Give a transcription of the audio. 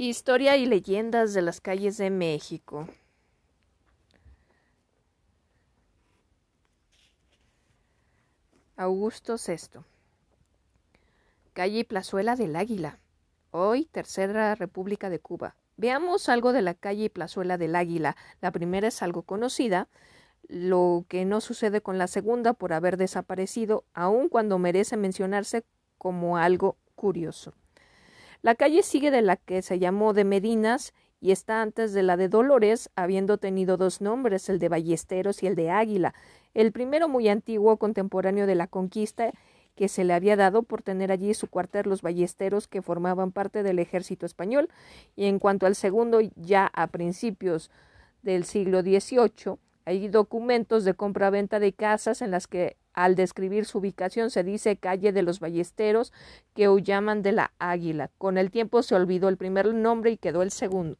Historia y leyendas de las calles de México. Augusto VI. Calle y Plazuela del Águila. Hoy, Tercera República de Cuba. Veamos algo de la calle y Plazuela del Águila. La primera es algo conocida, lo que no sucede con la segunda por haber desaparecido, aun cuando merece mencionarse como algo curioso. La calle sigue de la que se llamó de Medinas y está antes de la de Dolores, habiendo tenido dos nombres, el de Ballesteros y el de Águila, el primero muy antiguo, contemporáneo de la conquista, que se le había dado por tener allí su cuartel los ballesteros que formaban parte del ejército español, y en cuanto al segundo, ya a principios del siglo XVIII, hay documentos de compra-venta de casas en las que al describir su ubicación se dice calle de los ballesteros que hoy llaman de la águila. Con el tiempo se olvidó el primer nombre y quedó el segundo.